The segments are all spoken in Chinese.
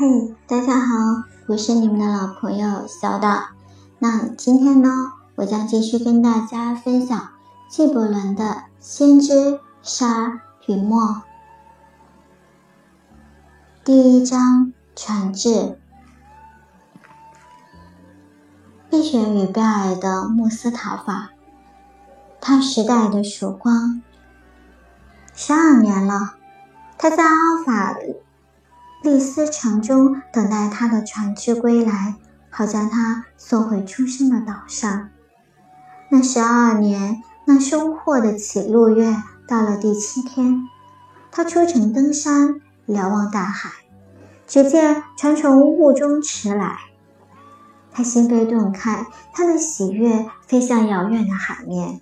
嘿，大家好，我是你们的老朋友小岛。那今天呢，我将继续跟大家分享纪伯伦的《先知沙与墨》第一章传至。碧血与贝尔的穆斯塔法，他时代的曙光。十二年了，他在阿尔法。利斯城中等待他的船只归来，好将他送回出生的岛上。那十二年，那收获的起落月到了第七天，他出城登山，瞭望大海，只见船从雾中驰来。他心扉顿开，他的喜悦飞向遥远的海面。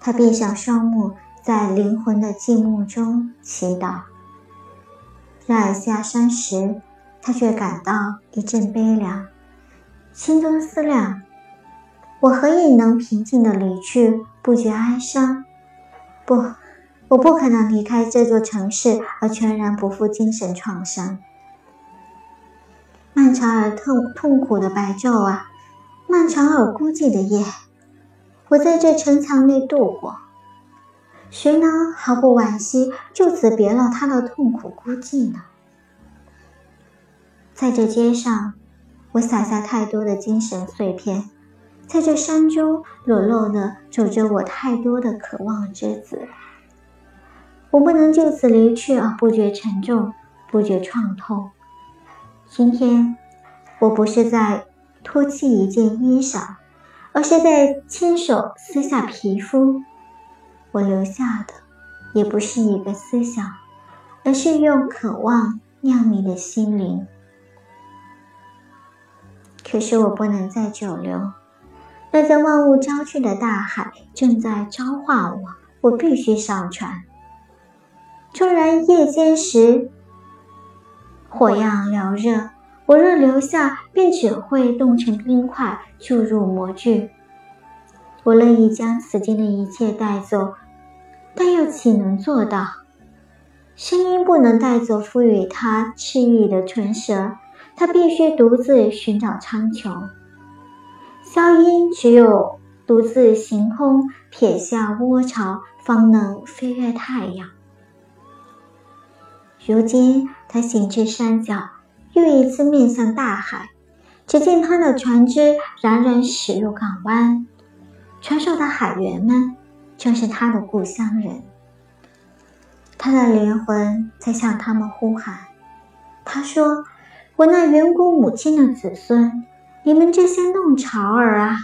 他闭上双目，在灵魂的寂寞中祈祷。然而下山时，他却感到一阵悲凉，心中思量：我何以能平静地离去，不觉哀伤？不，我不可能离开这座城市而全然不负精神创伤。漫长而痛痛苦的白昼啊，漫长而孤寂的夜，我在这城墙内度过。谁能毫不惋惜就此别了他的痛苦孤寂呢？在这街上，我撒下太多的精神碎片；在这山中，裸露的走着我太多的渴望之子。我不能就此离去而不觉沉重，不觉创痛。今天，我不是在脱弃一件衣裳，而是在亲手撕下皮肤。我留下的也不是一个思想，而是用渴望酿你的心灵。可是我不能再久留，那在万物交织的大海正在召唤我，我必须上船。纵然夜间时火样燎热，我若留下，便只会冻成冰块，注入模具。我乐意将此间的一切带走，但又岂能做到？声音不能带走赋予它翅翼的唇舌，它必须独自寻找苍穹。消音只有独自行空，撇下窝巢，方能飞越太阳。如今，他行至山脚，又一次面向大海，只见他的船只冉冉驶入港湾。船上的海员们正是他的故乡人，他的灵魂在向他们呼喊。他说：“我那远古母亲的子孙，你们这些弄潮儿啊，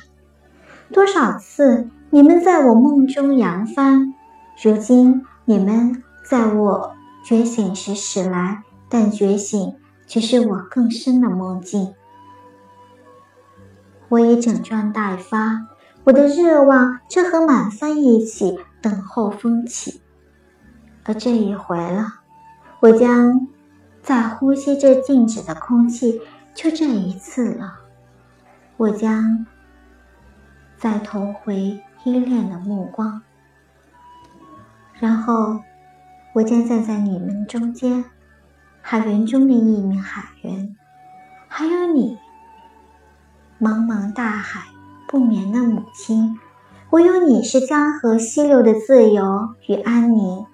多少次你们在我梦中扬帆，如今你们在我觉醒时驶来，但觉醒只是我更深的梦境。我已整装待发。”我的热望正和满帆一起等候风起，而这一回了，我将再呼吸这静止的空气，就这一次了。我将再投回依恋的目光，然后我将站在你们中间，海员中的一名海员，还有你，茫茫大海。不眠的母亲，唯有你是江河溪流的自由与安宁。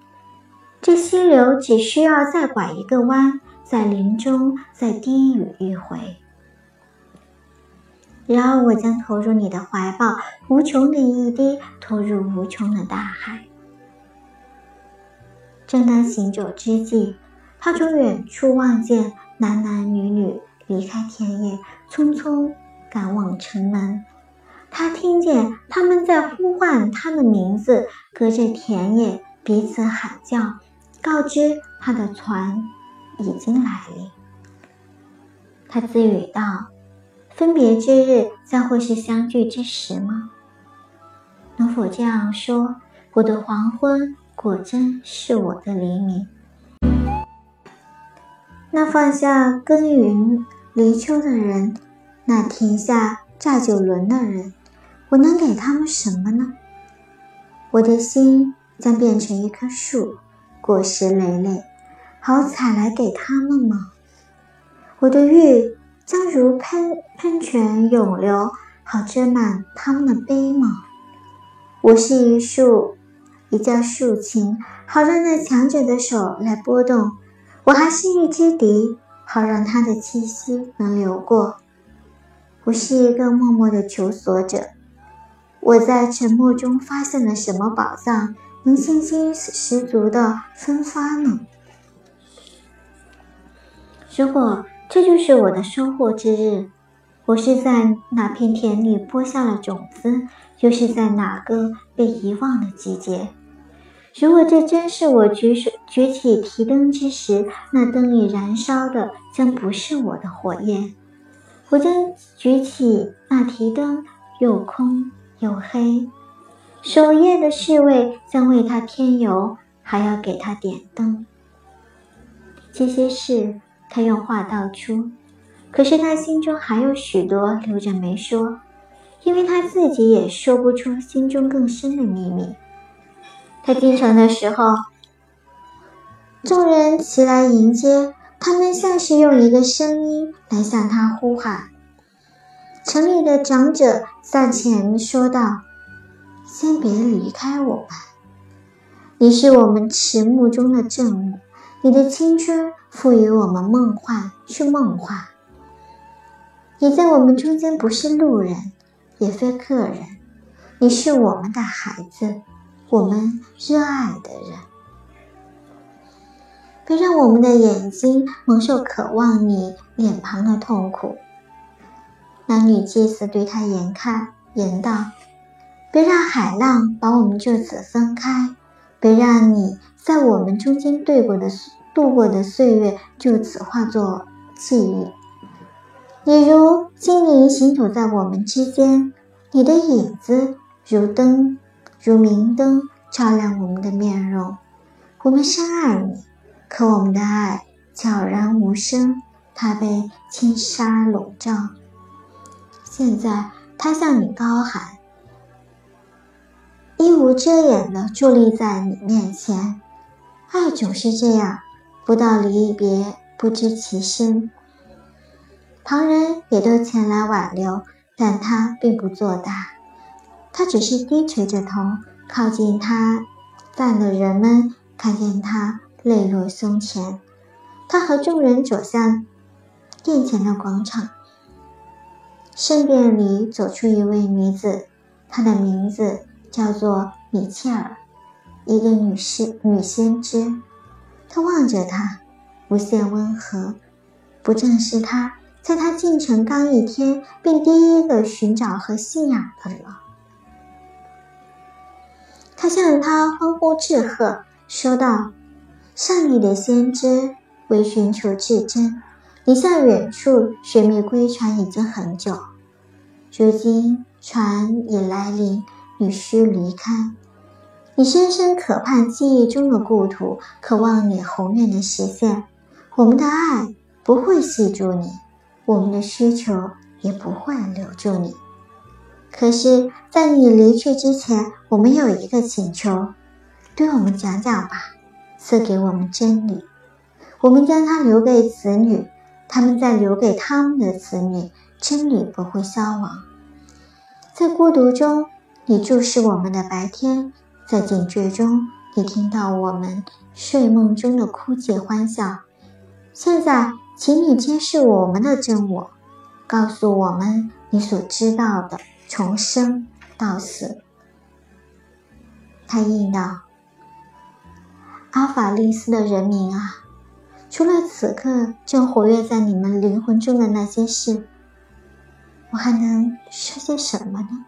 这溪流只需要再拐一个弯，在林中再低语一回。然而，我将投入你的怀抱，无穷的一滴投入无穷的大海。正当行走之际，他从远处望见男男女女离开田野，匆匆赶往城门。他听见他们在呼唤他的名字，隔着田野彼此喊叫，告知他的船已经来临。他自语道：“分别之日将会是相聚之时吗？能否这样说，我的黄昏果真是我的黎明？那放下耕耘犁秋的人，那停下榨酒轮的人。”我能给他们什么呢？我的心将变成一棵树，果实累累，好采来给他们吗？我的玉将如喷喷泉涌流，好遮满他们的悲吗。我是一束，一架竖琴，好让那强者的手来拨动；我还是一支笛，好让他的气息能流过。我是一个默默的求索者，我在沉默中发现了什么宝藏，能信心十足的分发呢？如果这就是我的收获之日，我是在哪片田里播下了种子，又是在哪个被遗忘的季节？如果这真是我举手举起提灯之时，那灯里燃烧的将不是我的火焰。我将举起那提灯，又空又黑。守夜的侍卫将为他添油，还要给他点灯。这些事他用话道出，可是他心中还有许多留着没说，因为他自己也说不出心中更深的秘密。他进城的时候，众人齐来迎接。他们像是用一个声音来向他呼喊。城里的长者上前说道：“先别离开我们，你是我们迟暮中的正午，你的青春赋予我们梦幻，是梦幻。你在我们中间不是路人，也非客人，你是我们的孩子，我们热爱的人。”别让我们的眼睛蒙受渴望你脸庞的痛苦。男女祭司对他言看言道：“别让海浪把我们就此分开，别让你在我们中间度过的度过的岁月就此化作记忆。你如精灵行走在我们之间，你的影子如灯，如明灯，照亮我们的面容。我们深爱你。”可我们的爱悄然无声，它被轻纱笼罩。现在，他向你高喊，一无遮掩的伫立在你面前。爱总是这样，不到离别不知其深。旁人也都前来挽留，但他并不作答，他只是低垂着头，靠近他站的人们看见他。泪落胸前，他和众人走向殿前的广场。圣殿里走出一位女子，她的名字叫做米切尔，一个女士女先知。她望着他，无限温和。不正是他在他进城刚一天，便第一个寻找和信仰的吗？他向他欢呼致贺，说道。上帝的先知为寻求至真，你向远处寻觅归船已经很久，如今船已来临，你需离开。你深深渴盼记忆中的故土，渴望你宏愿的实现。我们的爱不会系住你，我们的需求也不会留住你。可是，在你离去之前，我们有一个请求，对我们讲讲吧。赐给我们真理，我们将它留给子女，他们在留给他们的子女。真理不会消亡。在孤独中，你注视我们的白天；在警觉中，你听到我们睡梦中的哭泣欢笑。现在，请你揭示我们的真我，告诉我们你所知道的从生到死。他应道。阿法利斯的人民啊，除了此刻正活跃在你们灵魂中的那些事，我还能说些什么呢？